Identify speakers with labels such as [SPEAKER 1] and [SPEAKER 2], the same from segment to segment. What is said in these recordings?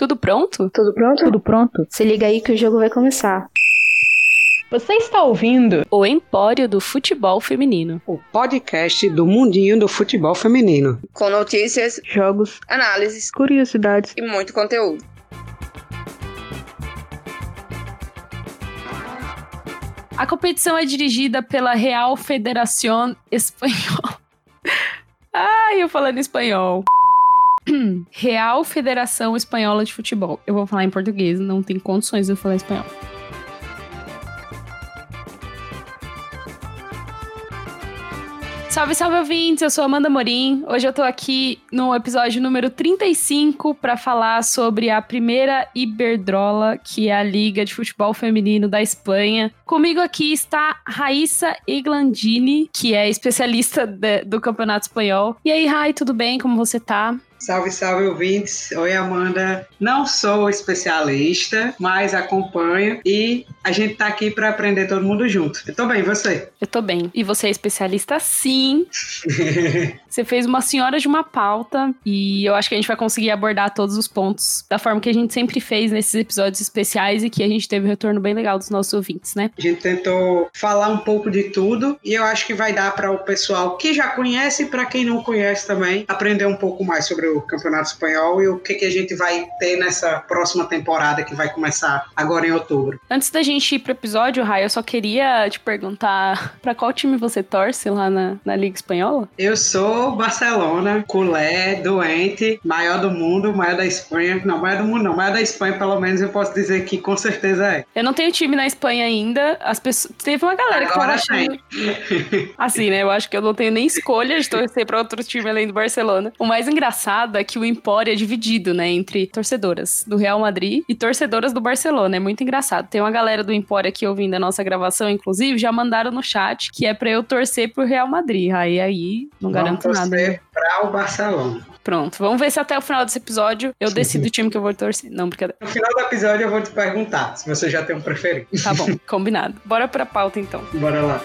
[SPEAKER 1] Tudo pronto?
[SPEAKER 2] Tudo pronto?
[SPEAKER 3] Tudo pronto?
[SPEAKER 2] Se liga aí que o jogo vai começar.
[SPEAKER 3] Você está ouvindo
[SPEAKER 1] O Empório do Futebol Feminino.
[SPEAKER 4] O podcast do mundinho do futebol feminino.
[SPEAKER 5] com notícias,
[SPEAKER 3] jogos,
[SPEAKER 5] análises
[SPEAKER 3] curiosidades.
[SPEAKER 5] e muito conteúdo.
[SPEAKER 1] A competição é dirigida pela Real Federación Espanhola. Ai, eu falando espanhol. Real Federação Espanhola de Futebol. Eu vou falar em português, não tem condições de eu falar espanhol. Salve, salve ouvintes! Eu sou Amanda Morim. Hoje eu tô aqui no episódio número 35 para falar sobre a primeira Iberdrola, que é a Liga de Futebol Feminino da Espanha. Comigo aqui está Raíssa Eglandini, que é especialista de- do Campeonato Espanhol. E aí, Rai, tudo bem? Como você tá?
[SPEAKER 4] Salve, salve ouvintes. Oi, Amanda. Não sou especialista, mas acompanho e a gente tá aqui para aprender todo mundo junto. Eu tô bem, você?
[SPEAKER 1] Eu tô bem. E você é especialista sim. Você fez uma senhora de uma pauta e eu acho que a gente vai conseguir abordar todos os pontos da forma que a gente sempre fez nesses episódios especiais e que a gente teve um retorno bem legal dos nossos ouvintes, né?
[SPEAKER 4] A gente tentou falar um pouco de tudo e eu acho que vai dar para o pessoal que já conhece e para quem não conhece também aprender um pouco mais sobre o Campeonato Espanhol e o que, que a gente vai ter nessa próxima temporada que vai começar agora em outubro.
[SPEAKER 1] Antes da gente ir pro episódio, Rai, eu só queria te perguntar pra qual time você torce lá na, na Liga Espanhola?
[SPEAKER 4] Eu sou Barcelona, culé, doente, maior do mundo, maior da Espanha. Não, maior do mundo não, maior da Espanha, pelo menos eu posso dizer que com certeza é.
[SPEAKER 1] Eu não tenho time na Espanha ainda. As pessoas. Teve uma galera que tava
[SPEAKER 4] Agora
[SPEAKER 1] achando. Assim, né? Eu acho que eu não tenho nem escolha de torcer pra outro time além do Barcelona. O mais engraçado é que o Empório é dividido, né? Entre torcedoras do Real Madrid e torcedoras do Barcelona. É muito engraçado. Tem uma galera do Empório aqui ouvindo a nossa gravação, inclusive, já mandaram no chat que é pra eu torcer pro Real Madrid. Aí, aí, não garanto
[SPEAKER 4] Vamos
[SPEAKER 1] nada. né?
[SPEAKER 4] torcer para o Barcelona.
[SPEAKER 1] Pronto, vamos ver se até o final desse episódio eu decido o time que eu vou torcer. Não, brincadeira.
[SPEAKER 4] No final do episódio eu vou te perguntar se você já tem um preferido.
[SPEAKER 1] Tá bom, combinado. Bora pra pauta então.
[SPEAKER 4] Bora lá.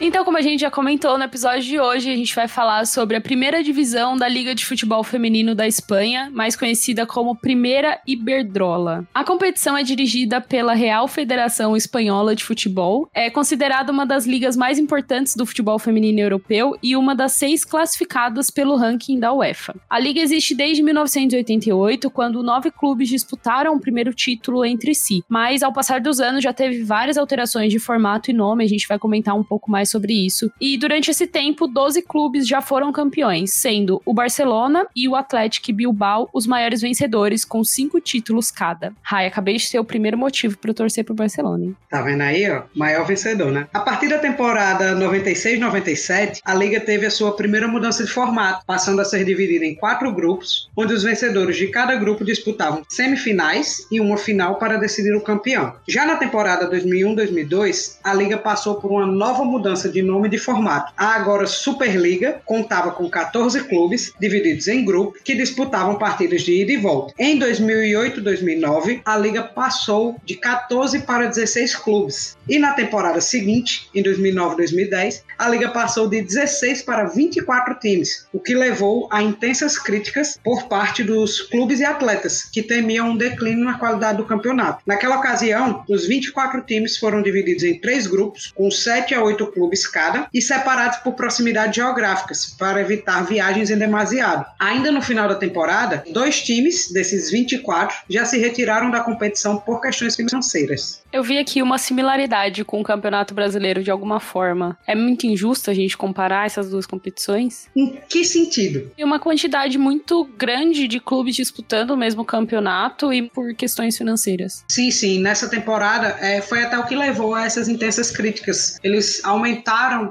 [SPEAKER 1] Então, como a gente já comentou no episódio de hoje, a gente vai falar sobre a primeira divisão da Liga de Futebol Feminino da Espanha, mais conhecida como Primeira Iberdrola. A competição é dirigida pela Real Federação Espanhola de Futebol, é considerada uma das ligas mais importantes do futebol feminino europeu e uma das seis classificadas pelo ranking da UEFA. A liga existe desde 1988, quando nove clubes disputaram o primeiro título entre si, mas ao passar dos anos já teve várias alterações de formato e nome, a gente vai comentar um pouco mais sobre isso. E durante esse tempo, 12 clubes já foram campeões, sendo o Barcelona e o Atlético Bilbao os maiores vencedores, com cinco títulos cada. Rai, acabei de ter o primeiro motivo para eu torcer pro Barcelona, hein?
[SPEAKER 4] Tá vendo aí, ó? Maior vencedor, né? A partir da temporada 96-97, a liga teve a sua primeira mudança de formato, passando a ser dividida em quatro grupos, onde os vencedores de cada grupo disputavam semifinais e uma final para decidir o campeão. Já na temporada 2001-2002, a liga passou por uma nova mudança de nome e de formato. A agora Superliga contava com 14 clubes divididos em grupos que disputavam partidas de ida e volta. Em 2008-2009, a liga passou de 14 para 16 clubes. E na temporada seguinte, em 2009-2010, a liga passou de 16 para 24 times, o que levou a intensas críticas por parte dos clubes e atletas, que temiam um declínio na qualidade do campeonato. Naquela ocasião, os 24 times foram divididos em três grupos, com 7 a 8 clubes cada, e separados por proximidades geográficas, para evitar viagens em demasiado. Ainda no final da temporada, dois times desses 24 já se retiraram da competição por questões financeiras.
[SPEAKER 1] Eu vi aqui uma similaridade com o Campeonato Brasileiro de alguma forma. É muito injusto a gente comparar essas duas competições?
[SPEAKER 4] Em que sentido?
[SPEAKER 1] E uma quantidade muito grande de clubes disputando o mesmo campeonato e por questões financeiras.
[SPEAKER 4] Sim, sim. Nessa temporada é, foi até o que levou a essas intensas críticas. Eles aumentaram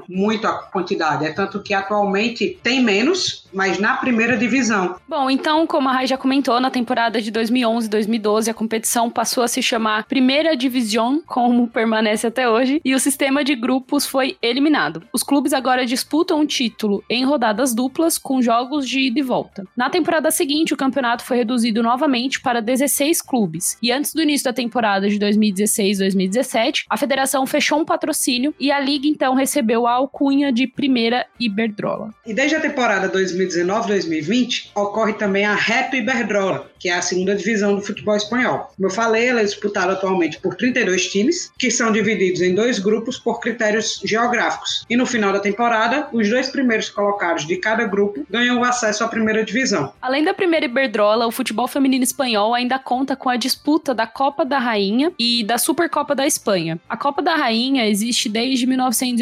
[SPEAKER 4] muito a quantidade. É tanto que atualmente tem menos, mas na primeira divisão.
[SPEAKER 1] Bom, então, como a Rai já comentou, na temporada de 2011 e 2012, a competição passou a se chamar Primeira Divisão, como permanece até hoje, e o sistema de grupos foi eliminado. Os clubes agora disputam o título em rodadas duplas com jogos de ida e volta. Na temporada seguinte, o campeonato foi reduzido novamente para 16 clubes, e antes do início da temporada de 2016-2017, a federação fechou um patrocínio e a liga então então recebeu a alcunha de primeira Iberdrola.
[SPEAKER 4] E desde a temporada 2019-2020 ocorre também a Reto Iberdrola, que é a segunda divisão do futebol espanhol. Como eu falei, ela é disputada atualmente por 32 times, que são divididos em dois grupos por critérios geográficos. E no final da temporada, os dois primeiros colocados de cada grupo ganham o acesso à primeira divisão.
[SPEAKER 1] Além da primeira Iberdrola, o futebol feminino espanhol ainda conta com a disputa da Copa da Rainha e da Supercopa da Espanha. A Copa da Rainha existe desde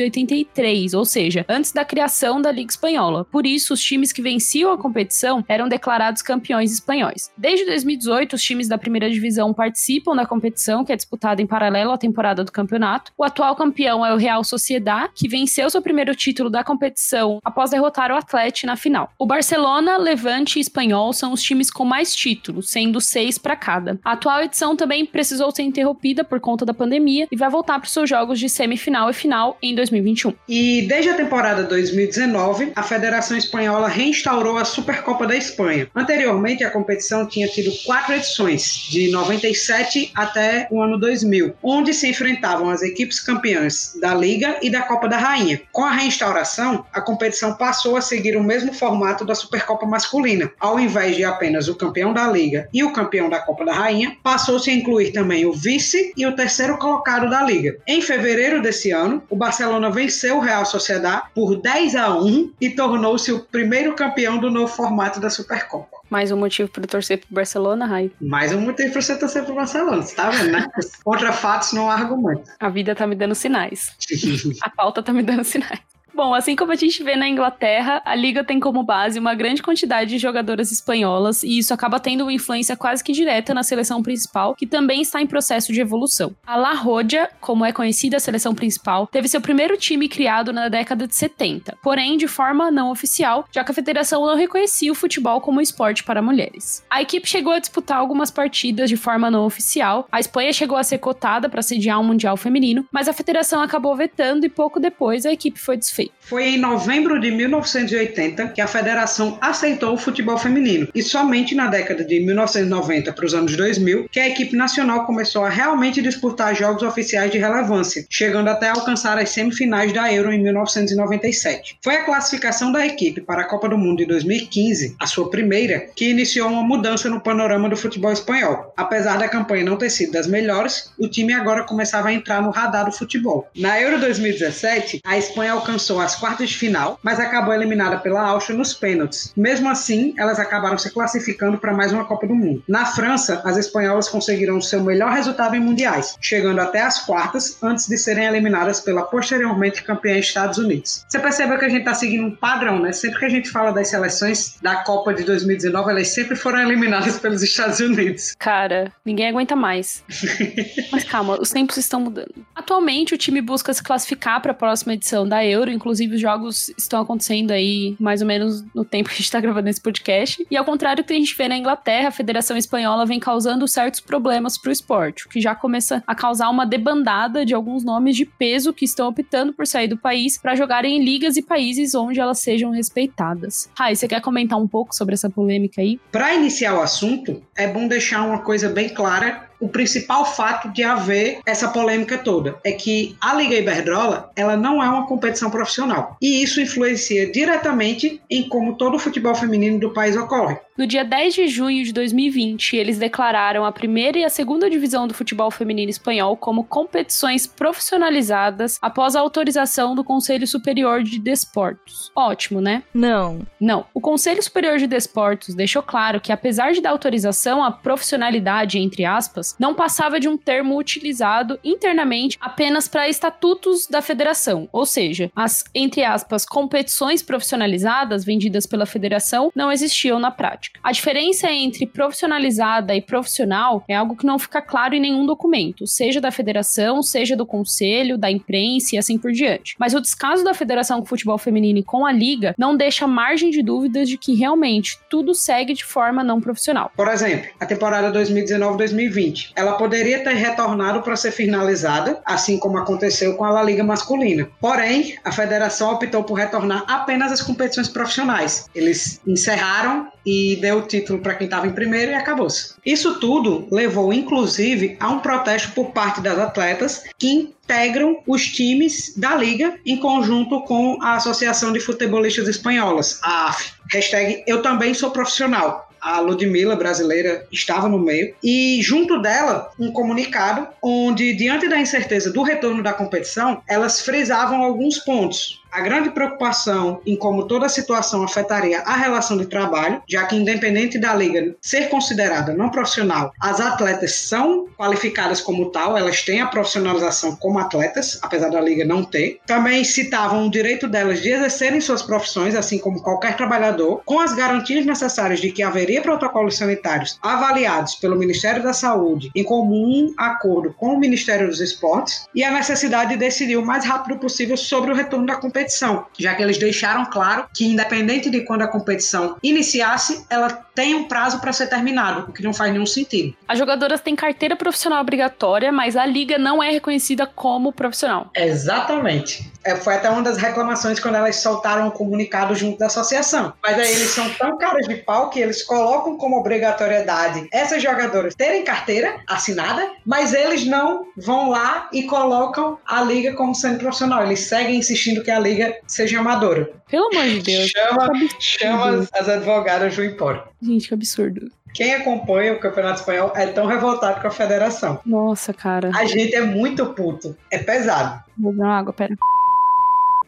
[SPEAKER 1] 1983, ou seja, antes da criação da Liga Espanhola. Por isso, os times que venciam a competição eram declarados campeões espanhóis. Desde 2018, os times da primeira divisão participam da competição, que é disputada em paralelo à temporada do campeonato. O atual campeão é o Real Sociedad, que venceu seu primeiro título da competição após derrotar o Atlético na final. O Barcelona, Levante e Espanhol são os times com mais títulos, sendo seis para cada. A atual edição também precisou ser interrompida por conta da pandemia e vai voltar para os seus jogos de semifinal e final em 2021.
[SPEAKER 4] E desde a temporada 2019, a Federação Espanhola reinstaurou a Supercopa da Espanha. Anteriormente, a competição tinha tido quatro edições, de 97 até o ano 2000, onde se enfrentavam as equipes campeãs da Liga e da Copa da Rainha. Com a reinstauração, a competição passou a seguir o mesmo formato da Supercopa masculina. Ao invés de apenas o campeão da Liga e o campeão da Copa da Rainha, passou-se a incluir também o vice e o terceiro colocado da Liga. Em fevereiro desse ano, o Barcelona venceu o Real Sociedad por 10 a 1 e tornou-se o primeiro campeão do novo formato da Supercopa.
[SPEAKER 1] Mais um motivo para torcer pro Barcelona, Rai.
[SPEAKER 4] Mais um motivo para você torcer pro Barcelona, você tá vendo, né? Contra fatos não há argumento.
[SPEAKER 1] A vida tá me dando sinais. a pauta tá me dando sinais. Bom, assim como a gente vê na Inglaterra, a liga tem como base uma grande quantidade de jogadoras espanholas e isso acaba tendo uma influência quase que direta na seleção principal, que também está em processo de evolução. A La Roja, como é conhecida a seleção principal, teve seu primeiro time criado na década de 70, porém de forma não oficial, já que a federação não reconhecia o futebol como esporte para mulheres. A equipe chegou a disputar algumas partidas de forma não oficial, a Espanha chegou a ser cotada para sediar um mundial feminino, mas a federação acabou vetando e pouco depois a equipe foi desfeita.
[SPEAKER 4] Foi em novembro de 1980 que a federação aceitou o futebol feminino e somente na década de 1990 para os anos 2000 que a equipe nacional começou a realmente disputar jogos oficiais de relevância, chegando até alcançar as semifinais da Euro em 1997. Foi a classificação da equipe para a Copa do Mundo de 2015, a sua primeira, que iniciou uma mudança no panorama do futebol espanhol. Apesar da campanha não ter sido das melhores, o time agora começava a entrar no radar do futebol. Na Euro 2017, a Espanha alcançou as quartas de final, mas acabou eliminada pela Áustria nos pênaltis. Mesmo assim, elas acabaram se classificando para mais uma Copa do Mundo. Na França, as espanholas conseguiram seu melhor resultado em mundiais, chegando até as quartas antes de serem eliminadas pela posteriormente campeã Estados Unidos. Você percebeu que a gente está seguindo um padrão, né? Sempre que a gente fala das seleções da Copa de 2019, elas sempre foram eliminadas pelos Estados Unidos.
[SPEAKER 1] Cara, ninguém aguenta mais. Mas calma, os tempos estão mudando. Atualmente, o time busca se classificar para a próxima edição da Euro, inclusive os jogos estão acontecendo aí mais ou menos no tempo que a gente está gravando esse podcast. E ao contrário do que a gente vê na Inglaterra, a Federação Espanhola vem causando certos problemas para o esporte, o que já começa a causar uma debandada de alguns nomes de peso que estão optando por sair do país para jogarem em ligas e países onde elas sejam respeitadas. Rai, você quer comentar um pouco sobre essa polêmica aí?
[SPEAKER 4] Para iniciar o assunto, é bom deixar uma coisa bem clara o principal fato de haver essa polêmica toda é que a Liga Iberdrola ela não é uma competição profissional e isso influencia diretamente em como todo o futebol feminino do país ocorre.
[SPEAKER 1] No dia 10 de junho de 2020, eles declararam a primeira e a segunda divisão do futebol feminino espanhol como competições profissionalizadas após a autorização do Conselho Superior de Desportos. Ótimo, né?
[SPEAKER 3] Não.
[SPEAKER 1] Não. O Conselho Superior de Desportos deixou claro que, apesar de dar autorização à profissionalidade, entre aspas, não passava de um termo utilizado internamente apenas para estatutos da federação, ou seja, as, entre aspas, competições profissionalizadas vendidas pela federação não existiam na prática. A diferença entre profissionalizada e profissional é algo que não fica claro em nenhum documento, seja da federação, seja do conselho, da imprensa e assim por diante. Mas o descaso da federação com o futebol feminino e com a liga não deixa margem de dúvidas de que realmente tudo segue de forma não profissional.
[SPEAKER 4] Por exemplo, a temporada 2019-2020 ela poderia ter retornado para ser finalizada, assim como aconteceu com a La Liga masculina. Porém, a federação optou por retornar apenas às competições profissionais. Eles encerraram e deu o título para quem estava em primeiro e acabou-se. Isso tudo levou, inclusive, a um protesto por parte das atletas que integram os times da liga em conjunto com a Associação de Futebolistas Espanholas, a AF. Hashtag eu também sou profissional a Ludmilla, brasileira, estava no meio, e junto dela, um comunicado onde, diante da incerteza do retorno da competição, elas frisavam alguns pontos a grande preocupação em como toda a situação afetaria a relação de trabalho, já que, independente da liga ser considerada não profissional, as atletas são qualificadas como tal, elas têm a profissionalização como atletas, apesar da liga não ter. Também citavam o direito delas de exercerem suas profissões, assim como qualquer trabalhador, com as garantias necessárias de que haveria protocolos sanitários avaliados pelo Ministério da Saúde em comum acordo com o Ministério dos Esportes e a necessidade de decidir o mais rápido possível sobre o retorno da competição competição, já que eles deixaram claro que, independente de quando a competição iniciasse, ela tem um prazo para ser terminado, o que não faz nenhum sentido.
[SPEAKER 1] As jogadoras têm carteira profissional obrigatória, mas a liga não é reconhecida como profissional.
[SPEAKER 4] Exatamente. É, foi até uma das reclamações quando elas soltaram o um comunicado junto da associação. Mas aí eles são tão caras de pau que eles colocam como obrigatoriedade essas jogadoras terem carteira assinada, mas eles não vão lá e colocam a liga como sendo profissional. Eles seguem insistindo que a liga seja amadora.
[SPEAKER 1] Pelo amor de Deus.
[SPEAKER 4] Chama, chama as advogadas do empório.
[SPEAKER 1] Gente, que absurdo.
[SPEAKER 4] Quem acompanha o Campeonato Espanhol é tão revoltado com a federação.
[SPEAKER 1] Nossa, cara.
[SPEAKER 4] A gente é muito puto. É pesado.
[SPEAKER 1] Vou dar água, pera.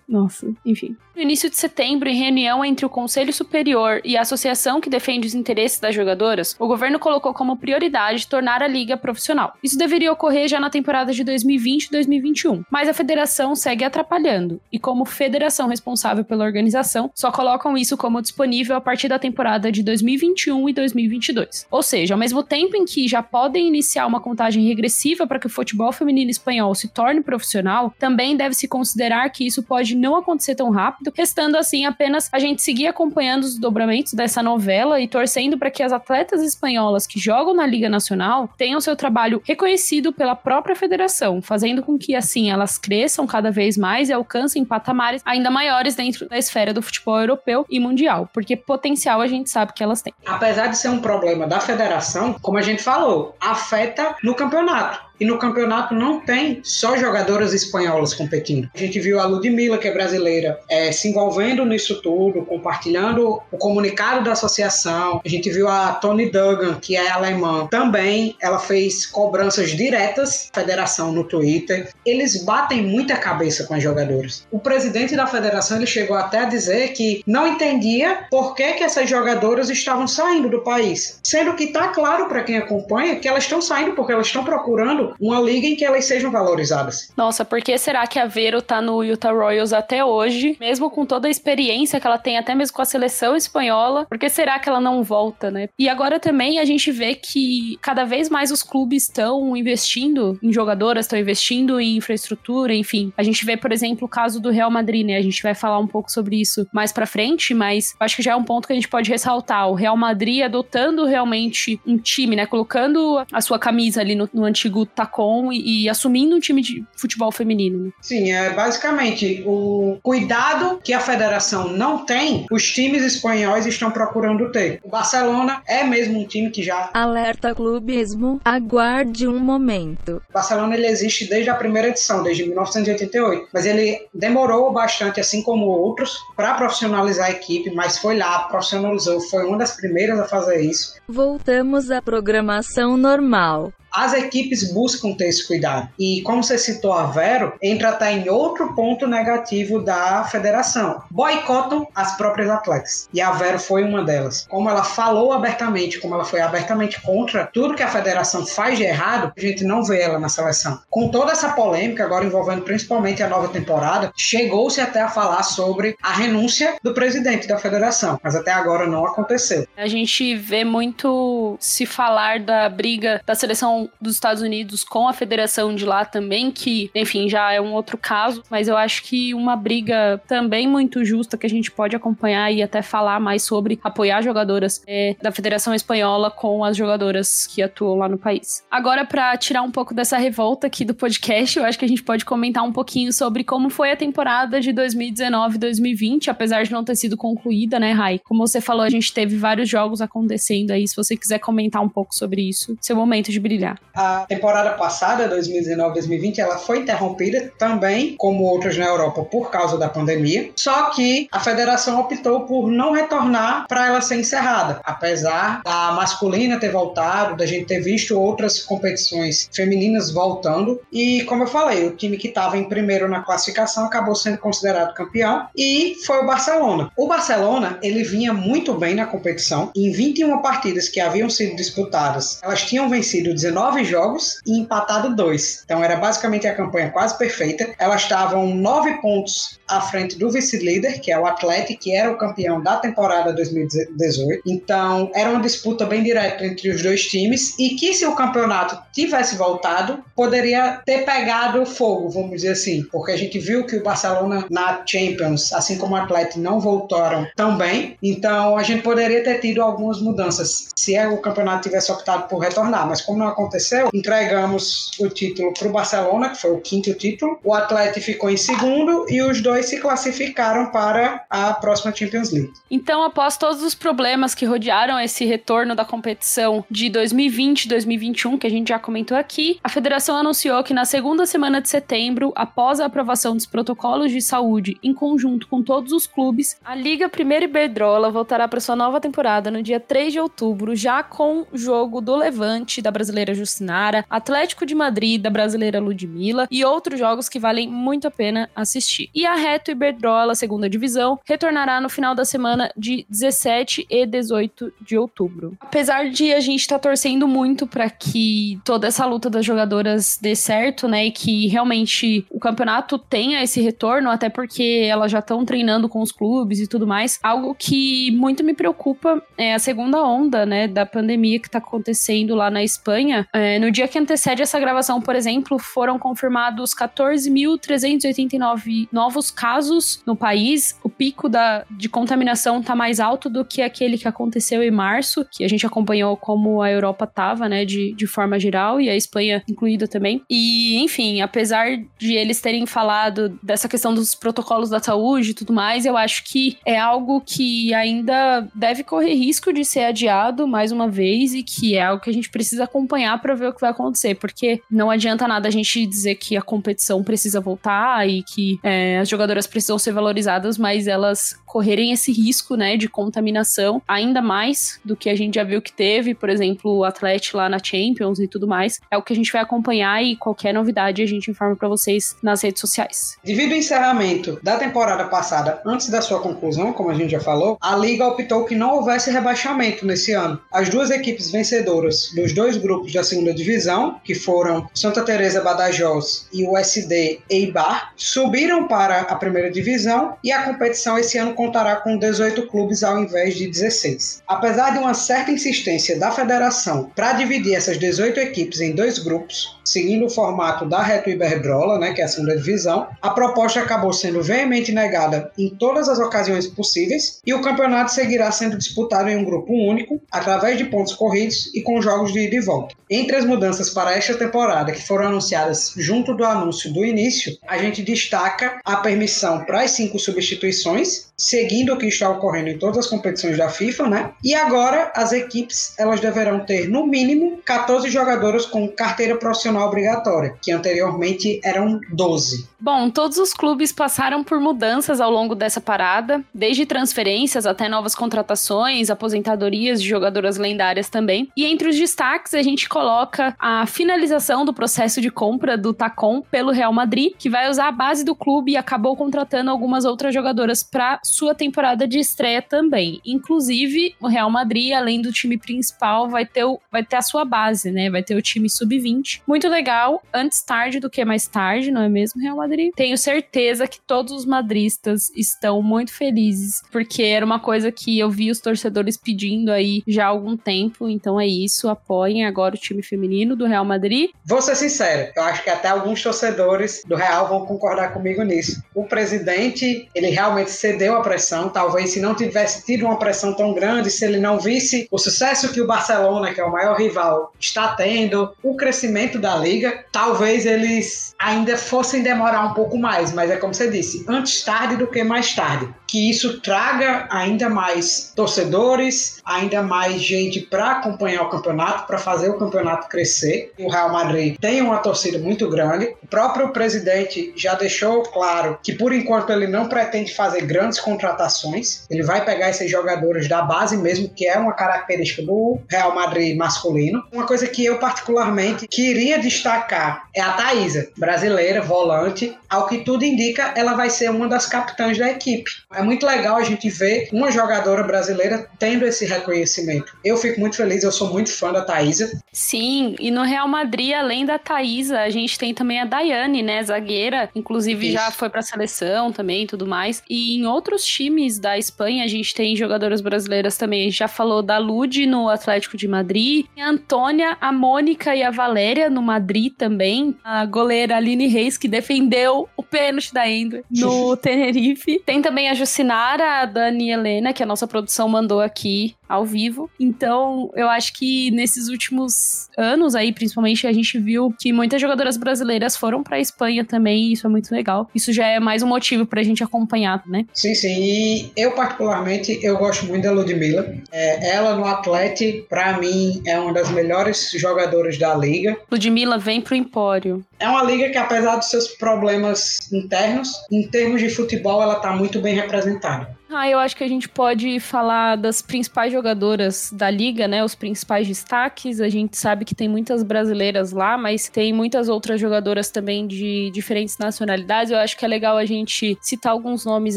[SPEAKER 1] Nossa, enfim. No início de setembro, em reunião entre o Conselho Superior e a associação que defende os interesses das jogadoras, o governo colocou como prioridade tornar a liga profissional. Isso deveria ocorrer já na temporada de 2020 e 2021, mas a federação segue atrapalhando, e como federação responsável pela organização, só colocam isso como disponível a partir da temporada de 2021 e 2022. Ou seja, ao mesmo tempo em que já podem iniciar uma contagem regressiva para que o futebol feminino espanhol se torne profissional, também deve se considerar que isso pode não acontecer tão rápido, restando assim apenas a gente seguir acompanhando os dobramentos dessa novela e torcendo para que as atletas espanholas que jogam na Liga Nacional tenham seu trabalho reconhecido pela própria federação, fazendo com que assim elas cresçam cada vez mais e alcancem patamares ainda maiores dentro da esfera do futebol europeu e mundial, porque potencial a gente sabe que elas têm.
[SPEAKER 4] Apesar de ser um problema da federação, como a gente falou, afeta no campeonato. E no campeonato não tem só jogadoras espanholas competindo. A gente viu a Ludmilla, que é brasileira, é, se envolvendo nisso tudo, compartilhando o comunicado da associação. A gente viu a Tony Duggan, que é alemã, também. Ela fez cobranças diretas à federação no Twitter. Eles batem muita cabeça com as jogadoras. O presidente da federação ele chegou até a dizer que não entendia por que, que essas jogadoras estavam saindo do país. Sendo que está claro para quem acompanha que elas estão saindo porque elas estão procurando uma liga em que elas sejam valorizadas.
[SPEAKER 1] Nossa, por que será que a Vero tá no Utah Royals até hoje, mesmo com toda a experiência que ela tem, até mesmo com a seleção espanhola? Por que será que ela não volta, né? E agora também a gente vê que cada vez mais os clubes estão investindo em jogadoras, estão investindo em infraestrutura, enfim. A gente vê, por exemplo, o caso do Real Madrid, né? A gente vai falar um pouco sobre isso mais para frente, mas acho que já é um ponto que a gente pode ressaltar. O Real Madrid adotando realmente um time, né? Colocando a sua camisa ali no, no antigo Tacom e, e, assumindo um time de futebol feminino. Né?
[SPEAKER 4] Sim, é basicamente o cuidado que a federação não tem, os times espanhóis estão procurando ter. O Barcelona é mesmo um time que já.
[SPEAKER 6] Alerta clubismo, aguarde um momento.
[SPEAKER 4] O Barcelona ele existe desde a primeira edição, desde 1988, mas ele demorou bastante, assim como outros, para profissionalizar a equipe, mas foi lá, profissionalizou, foi uma das primeiras a fazer isso.
[SPEAKER 6] Voltamos à programação normal
[SPEAKER 4] as equipes buscam ter esse cuidado. E como você citou a Vero, entra até em outro ponto negativo da federação. Boicotam as próprias atletas. E a Vero foi uma delas. Como ela falou abertamente, como ela foi abertamente contra tudo que a federação faz de errado, a gente não vê ela na seleção. Com toda essa polêmica, agora envolvendo principalmente a nova temporada, chegou-se até a falar sobre a renúncia do presidente da federação. Mas até agora não aconteceu.
[SPEAKER 1] A gente vê muito se falar da briga da seleção dos Estados Unidos com a federação de lá também, que, enfim, já é um outro caso, mas eu acho que uma briga também muito justa que a gente pode acompanhar e até falar mais sobre apoiar jogadoras é, da Federação Espanhola com as jogadoras que atuam lá no país. Agora, para tirar um pouco dessa revolta aqui do podcast, eu acho que a gente pode comentar um pouquinho sobre como foi a temporada de 2019-2020, apesar de não ter sido concluída, né, Rai? Como você falou, a gente teve vários jogos acontecendo aí. Se você quiser comentar um pouco sobre isso, seu momento de brilhar.
[SPEAKER 4] A temporada passada, 2019-2020, ela foi interrompida também, como outras na Europa, por causa da pandemia. Só que a federação optou por não retornar para ela ser encerrada, apesar da masculina ter voltado, da gente ter visto outras competições femininas voltando. E como eu falei, o time que estava em primeiro na classificação acabou sendo considerado campeão e foi o Barcelona. O Barcelona ele vinha muito bem na competição. Em 21 partidas que haviam sido disputadas, elas tinham vencido 19 jogos e empatado dois. Então era basicamente a campanha quase perfeita. Elas estavam nove pontos à frente do vice-líder, que é o Atlético, que era o campeão da temporada 2018. Então era uma disputa bem direta entre os dois times e que se o campeonato tivesse voltado, poderia ter pegado fogo, vamos dizer assim, porque a gente viu que o Barcelona na Champions, assim como o Atlético, não voltaram tão bem. Então a gente poderia ter tido algumas mudanças se o campeonato tivesse optado por retornar, mas como não aconteceu, entregamos o título para o Barcelona, que foi o quinto título. O Atlético ficou em segundo e os dois se classificaram para a próxima Champions League.
[SPEAKER 1] Então, após todos os problemas que rodearam esse retorno da competição de 2020 2021, que a gente já comentou aqui, a federação anunciou que na segunda semana de setembro, após a aprovação dos protocolos de saúde em conjunto com todos os clubes, a Liga Primeira Iberdrola voltará para sua nova temporada no dia 3 de outubro, já com jogo do Levante, da brasileira Justinara, Atlético de Madrid, da brasileira Ludmilla e outros jogos que valem muito a pena assistir. E a Reto Iberdrola, segunda divisão, retornará no final da semana de 17 e 18 de outubro. Apesar de a gente estar tá torcendo muito para que toda essa luta das jogadoras dê certo, né, e que realmente o campeonato tenha esse retorno, até porque elas já estão treinando com os clubes e tudo mais. Algo que muito me preocupa é a segunda onda, né, da pandemia que tá acontecendo lá na Espanha. É, no dia que antecede essa gravação, por exemplo, foram confirmados 14.389 novos casos no país. O pico da, de contaminação tá mais alto do que aquele que aconteceu em março, que a gente acompanhou como a Europa tava, né, de, de forma geral, e a Espanha incluída também. E, enfim, apesar de eles terem falado dessa questão dos protocolos da saúde e tudo mais, eu acho que é algo que ainda deve correr risco de ser adiado mais uma vez e que é algo que a gente precisa acompanhar para ver o que vai acontecer, porque não adianta nada a gente dizer que a competição precisa voltar e que é, as jogadoras precisam ser valorizadas, mas elas correrem esse risco, né, de contaminação ainda mais do que a gente já viu que teve, por exemplo, o Atlético lá na Champions e tudo mais. É o que a gente vai acompanhar e qualquer novidade a gente informa para vocês nas redes sociais.
[SPEAKER 4] Devido ao encerramento da temporada passada, antes da sua conclusão, como a gente já falou, a liga optou que não houvesse rebaixamento nesse ano. As duas equipes vencedoras dos dois grupos da segunda divisão, que foram Santa Teresa Badajoz e o SD Eibar, subiram para a primeira divisão e a competição esse ano contará com 18 clubes ao invés de 16. Apesar de uma certa insistência da federação para dividir essas 18 equipes em dois grupos, seguindo o formato da Reto Iberdrola, né, que é a segunda divisão, a proposta acabou sendo veemente negada em todas as ocasiões possíveis e o campeonato seguirá sendo disputado em um grupo único, através de pontos corridos e com jogos de ida e volta. Entre as mudanças para esta temporada que foram anunciadas junto do anúncio do início, a gente destaca a permissão para as cinco substituições, seguindo o que está ocorrendo em todas as competições da FIFA, né? E agora as equipes elas deverão ter no mínimo 14 jogadoras com carteira profissional obrigatória, que anteriormente eram 12.
[SPEAKER 1] Bom, todos os clubes passaram por mudanças ao longo dessa parada, desde transferências até novas contratações, aposentadorias de jogadoras lendárias também. E entre os destaques a gente coloca a finalização do processo de compra do Tacom pelo Real Madrid, que vai usar a base do clube e acabou contratando algumas outras jogadoras para sua temporada de estreia também. Inclusive, o Real Madrid, além do time principal, vai ter, o, vai ter a sua base, né? Vai ter o time sub-20. Muito legal, antes tarde do que mais tarde, não é mesmo, Real Madrid? Tenho certeza que todos os madristas estão muito felizes, porque era uma coisa que eu vi os torcedores pedindo aí já há algum tempo. Então é isso, apoiem. Agora o time feminino do Real Madrid.
[SPEAKER 4] Vou ser sincero, eu acho que até alguns torcedores do Real vão concordar comigo nisso. O presidente, ele realmente cedeu a pressão, talvez se não tivesse tido uma pressão tão grande, se ele não visse o sucesso que o Barcelona, que é o maior rival, está tendo, o crescimento da liga, talvez eles ainda fossem demorar um pouco mais, mas é como você disse, antes tarde do que mais tarde. Que isso traga ainda mais torcedores, ainda mais gente para acompanhar o campeonato, para fazer o campeonato crescer. O Real Madrid tem uma torcida muito grande. O próprio presidente já deixou claro que por enquanto ele não pretende fazer grandes contratações. Ele vai pegar esses jogadores da base mesmo, que é uma característica do Real Madrid masculino. Uma coisa que eu particularmente queria destacar é a Thaisa, brasileira, volante. Ao que tudo indica, ela vai ser uma das capitãs da equipe. É muito legal a gente ver uma jogadora brasileira tendo esse reconhecimento. Eu fico muito feliz, eu sou muito fã da Thaisa.
[SPEAKER 1] Sim, e no Real Madrid, além da Thaisa, a gente tem também a Daiane, né, zagueira, inclusive
[SPEAKER 4] Isso.
[SPEAKER 1] já foi pra seleção também e tudo mais. E em outros times da Espanha, a gente tem jogadoras brasileiras também. A gente já falou da Lud no Atlético de Madrid, a Antônia, a Mônica e a Valéria no Madrid também. A goleira Aline Reis, que defendeu pênalti da Ender no Tenerife. Tem também a Jucinara, a Dani Helena, que a nossa produção mandou aqui ao vivo. Então, eu acho que nesses últimos anos aí, principalmente, a gente viu que muitas jogadoras brasileiras foram pra Espanha também, e isso é muito legal. Isso já é mais um motivo pra gente acompanhar, né?
[SPEAKER 4] Sim, sim. E eu, particularmente, eu gosto muito da Ludmilla. É, ela no Atlético, para mim, é uma das melhores jogadoras da liga.
[SPEAKER 1] Ludmilla vem pro Empório.
[SPEAKER 4] É uma liga que, apesar dos seus problemas internos, em termos de futebol, ela tá muito bem representada.
[SPEAKER 1] Ah, eu acho que a gente pode falar das principais jogadoras da liga, né? Os principais destaques. A gente sabe que tem muitas brasileiras lá, mas tem muitas outras jogadoras também de diferentes nacionalidades. Eu acho que é legal a gente citar alguns nomes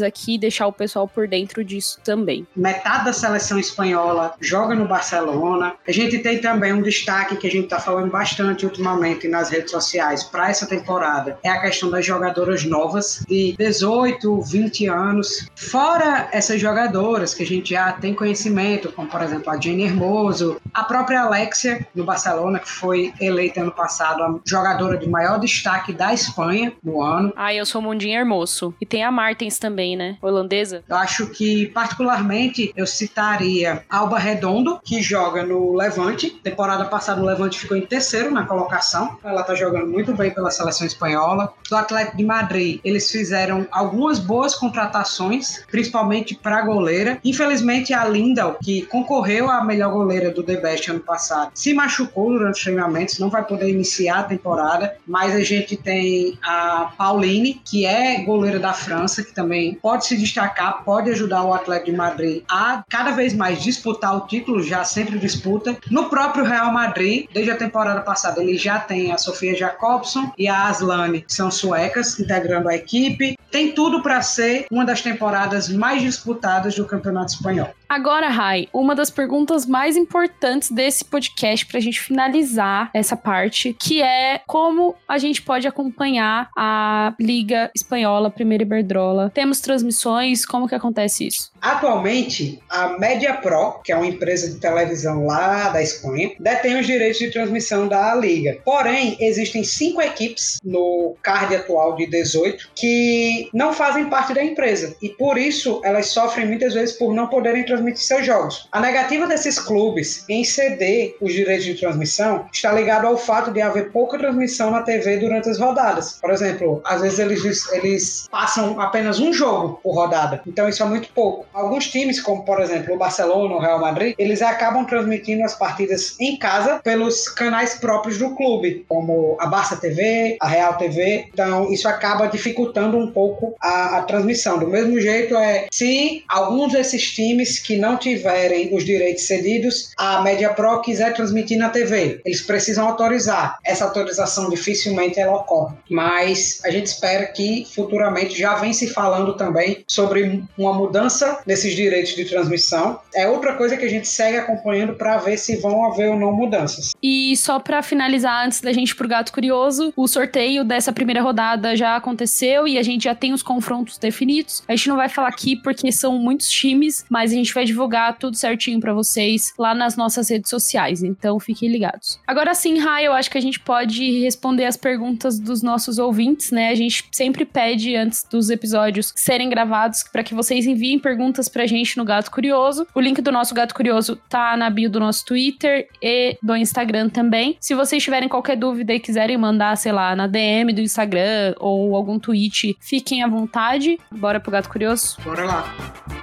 [SPEAKER 1] aqui e deixar o pessoal por dentro disso também.
[SPEAKER 4] Metade da seleção espanhola joga no Barcelona. A gente tem também um destaque que a gente tá falando bastante ultimamente nas redes sociais para essa temporada. É a questão das jogadoras novas de 18, 20 anos. Fora essas jogadoras que a gente já tem conhecimento, como por exemplo a Jenny Hermoso, a própria Alexia no Barcelona, que foi eleita ano passado a jogadora de maior destaque da Espanha no ano.
[SPEAKER 1] Ah, eu sou Mundinho Hermoso. E tem a Martens também, né? Holandesa.
[SPEAKER 4] Eu acho que, particularmente, eu citaria Alba Redondo, que joga no Levante. Temporada passada, o Levante ficou em terceiro na colocação. Ela tá jogando muito bem pela seleção espanhola. Do Atlético de Madrid, eles fizeram algumas boas contratações, principalmente para goleira. Infelizmente, a Lindal, que concorreu à melhor goleira do The Best ano passado, se machucou durante os treinamentos, não vai poder iniciar a temporada. Mas a gente tem a Pauline, que é goleira da França, que também pode se destacar, pode ajudar o Atlético de Madrid a cada vez mais disputar o título, já sempre disputa. No próprio Real Madrid, desde a temporada passada, ele já tem a Sofia Jacobson e a Aslane, que são suecas, integrando a equipe. Tem tudo para ser uma das temporadas mais disputadas do Campeonato Espanhol.
[SPEAKER 1] Agora, Rai, uma das perguntas mais importantes desse podcast pra gente finalizar essa parte, que é como a gente pode acompanhar a Liga Espanhola Primeira Iberdrola. Temos transmissões, como que acontece isso?
[SPEAKER 4] Atualmente, a Media Pro, que é uma empresa de televisão lá da Espanha, detém os direitos de transmissão da liga. Porém, existem cinco equipes no card atual de 18 que não fazem parte da empresa e por isso elas sofrem muitas vezes por não poderem transmitir seus jogos. A negativa desses clubes em ceder os direitos de transmissão está ligado ao fato de haver pouca transmissão na TV durante as rodadas. Por exemplo, às vezes eles, eles passam apenas um jogo por rodada, então isso é muito pouco. Alguns times, como por exemplo o Barcelona, o Real Madrid, eles acabam transmitindo as partidas em casa pelos canais próprios do clube, como a Barça TV, a Real TV. Então isso acaba dificultando um pouco a, a transmissão. Do mesmo jeito é se alguns desses times que não tiverem os direitos cedidos, a Media Pro quiser transmitir na TV, eles precisam autorizar. Essa autorização dificilmente ela ocorre, mas a gente espera que futuramente já vem se falando também sobre uma mudança nesses direitos de transmissão. É outra coisa que a gente segue acompanhando para ver se vão haver ou não mudanças.
[SPEAKER 1] E só pra finalizar, antes da gente pro Gato Curioso, o sorteio dessa primeira rodada já aconteceu e a gente já tem os confrontos definidos. A gente não vai falar aqui porque são muitos times, mas a gente vai divulgar tudo certinho para vocês lá nas nossas redes sociais, então fiquem ligados. Agora sim, Rai, eu acho que a gente pode responder as perguntas dos nossos ouvintes, né? A gente sempre pede antes dos episódios serem gravados para que vocês enviem perguntas pra gente no Gato Curioso. O link do nosso Gato Curioso tá na bio do nosso Twitter e do Instagram também. Se vocês tiverem qualquer dúvida e quiserem mandar, sei lá, na DM do Instagram ou algum tweet, fiquem à vontade. Bora pro Gato Curioso?
[SPEAKER 4] Bora lá. rock.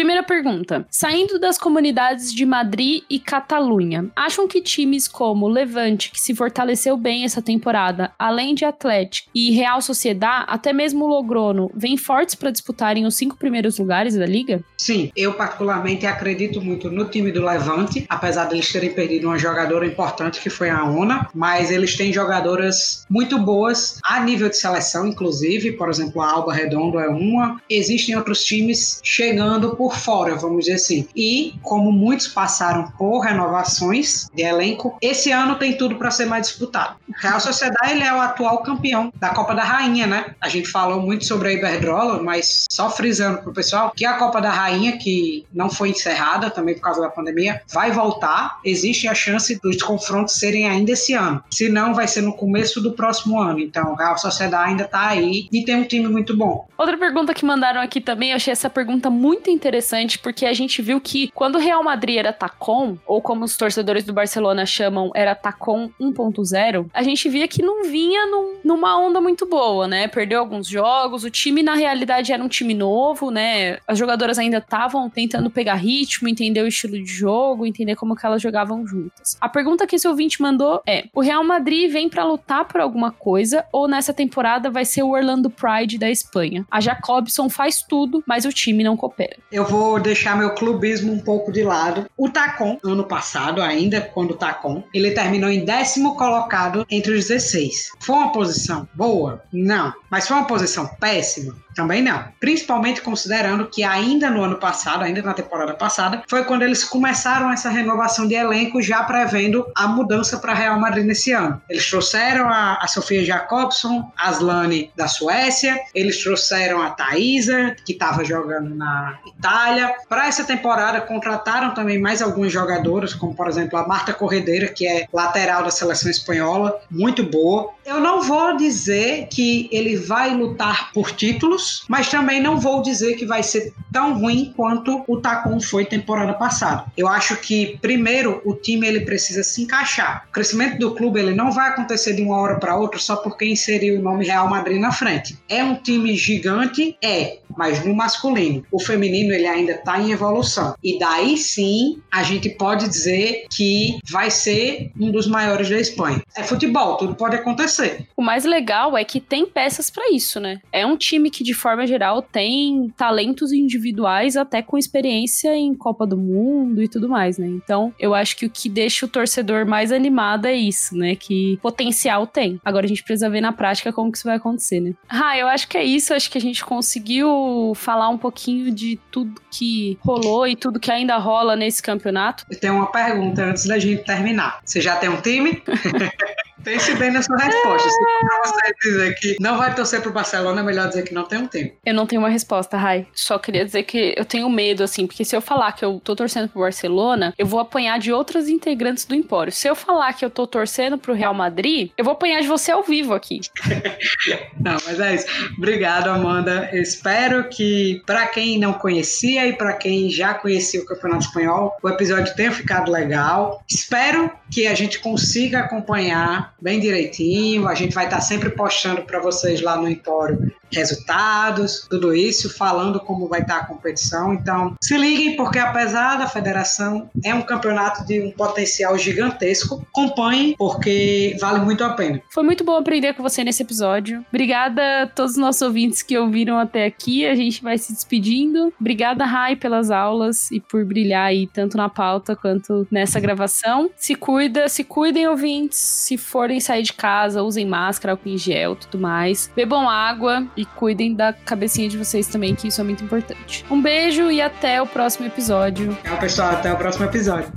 [SPEAKER 1] Primeira pergunta. Saindo das comunidades de Madrid e Catalunha, acham que times como Levante, que se fortaleceu bem essa temporada, além de Atlético e Real Sociedad, até mesmo Logrono, vêm fortes para disputarem os cinco primeiros lugares da liga?
[SPEAKER 4] Sim, eu particularmente acredito muito no time do Levante, apesar deles terem perdido uma jogadora importante que foi a Ona, mas eles têm jogadoras muito boas a nível de seleção, inclusive, por exemplo, a Alba Redondo é uma. Existem outros times chegando por fora, vamos dizer assim. E como muitos passaram por renovações de elenco, esse ano tem tudo para ser mais disputado. Real Sociedade ele é o atual campeão da Copa da Rainha, né? A gente falou muito sobre a Iberdrola, mas só frisando pro pessoal que a Copa da Rainha, que não foi encerrada também por causa da pandemia, vai voltar. Existe a chance dos confrontos serem ainda esse ano. Se não, vai ser no começo do próximo ano. Então, Real Sociedade ainda tá aí e tem um time muito bom.
[SPEAKER 1] Outra pergunta que mandaram aqui também, eu achei essa pergunta muito interessante, porque a gente viu que quando o Real Madrid era Tacon, ou como os torcedores do Barcelona chamam, era Tacon 1.0, a gente via que não vinha num- numa onda muito boa, né? Perdeu alguns jogos, o time na realidade era um time novo, né? As jogadoras ainda estavam tentando pegar ritmo, entender o estilo de jogo, entender como que elas jogavam juntas. A pergunta que esse ouvinte mandou é: o Real Madrid vem pra lutar por alguma coisa ou nessa temporada vai ser o Orlando Pride da Espanha? A Jacobson faz tudo, mas o time não coopera.
[SPEAKER 4] Eu vou deixar meu clubismo um pouco de lado. O Tacon, ano passado, ainda quando o Tacon, ele terminou em décimo colocado entre os 16. Foi uma posição boa? Não. Mas foi uma posição péssima? Também não. Principalmente considerando que ainda no ano passado, ainda na temporada passada, foi quando eles começaram essa renovação de elenco, já prevendo a mudança para Real Madrid nesse ano. Eles trouxeram a, a Sofia Jacobson, Aslane da Suécia, eles trouxeram a Thaisa, que estava jogando na Itália. Para essa temporada, contrataram também mais alguns jogadores, como por exemplo a Marta Corredeira, que é lateral da seleção espanhola, muito boa. Eu não vou dizer que ele vai lutar por títulos, mas também não vou dizer que vai ser tão ruim quanto o Tacon foi temporada passada. Eu acho que primeiro o time ele precisa se encaixar. O crescimento do clube ele não vai acontecer de uma hora para outra só porque inseriu o nome Real Madrid na frente. É um time gigante, é, mas no masculino. O feminino ele ainda está em evolução. E daí sim a gente pode dizer que vai ser um dos maiores da Espanha. É futebol, tudo pode acontecer.
[SPEAKER 1] O mais legal é que tem peças pra isso, né? É um time que, de forma geral, tem talentos individuais, até com experiência em Copa do Mundo e tudo mais, né? Então, eu acho que o que deixa o torcedor mais animado é isso, né? Que potencial tem. Agora a gente precisa ver na prática como que isso vai acontecer, né? Ah, eu acho que é isso. Acho que a gente conseguiu falar um pouquinho de tudo que rolou e tudo que ainda rola nesse campeonato.
[SPEAKER 4] Eu tenho uma pergunta antes da gente terminar. Você já tem um time? Pense bem na sua resposta. Se você dizer que não vai torcer pro Barcelona, é melhor dizer que não tem um time.
[SPEAKER 1] Eu não tenho uma resposta, Rai. Só queria dizer que eu tenho medo, assim, porque se eu falar que eu tô torcendo pro Barcelona, eu vou apanhar de outras integrantes do Empório. Se eu falar que eu tô torcendo pro Real Madrid, eu vou apanhar de você ao vivo aqui.
[SPEAKER 4] Não, mas é isso. Obrigado, Amanda. Eu espero que, para quem não conhecia e para quem já conhecia o Campeonato Espanhol, o episódio tenha ficado legal. Espero que a gente consiga acompanhar bem direitinho. A gente vai estar sempre postando para vocês lá no Empório resultados, tudo isso, falando como vai estar a competição. Então, se liguem, porque apesar da federação, é um campeonato de um potencial gigantesco. Acompanhem, porque vale muito a pena.
[SPEAKER 1] Foi muito bom aprender com você nesse episódio. Obrigada a todos os nossos ouvintes que ouviram até aqui. A gente vai se despedindo. Obrigada, Rai, pelas aulas e por brilhar aí tanto na pauta quanto nessa gravação. Se cuida, se cuidem, ouvintes. Se forem sair de casa, usem máscara, álcool em gel, tudo mais. Bebam água e cuidem da cabecinha de vocês também, que isso é muito importante. Um beijo e até o próximo episódio.
[SPEAKER 4] Tchau, pessoal. Até o próximo episódio.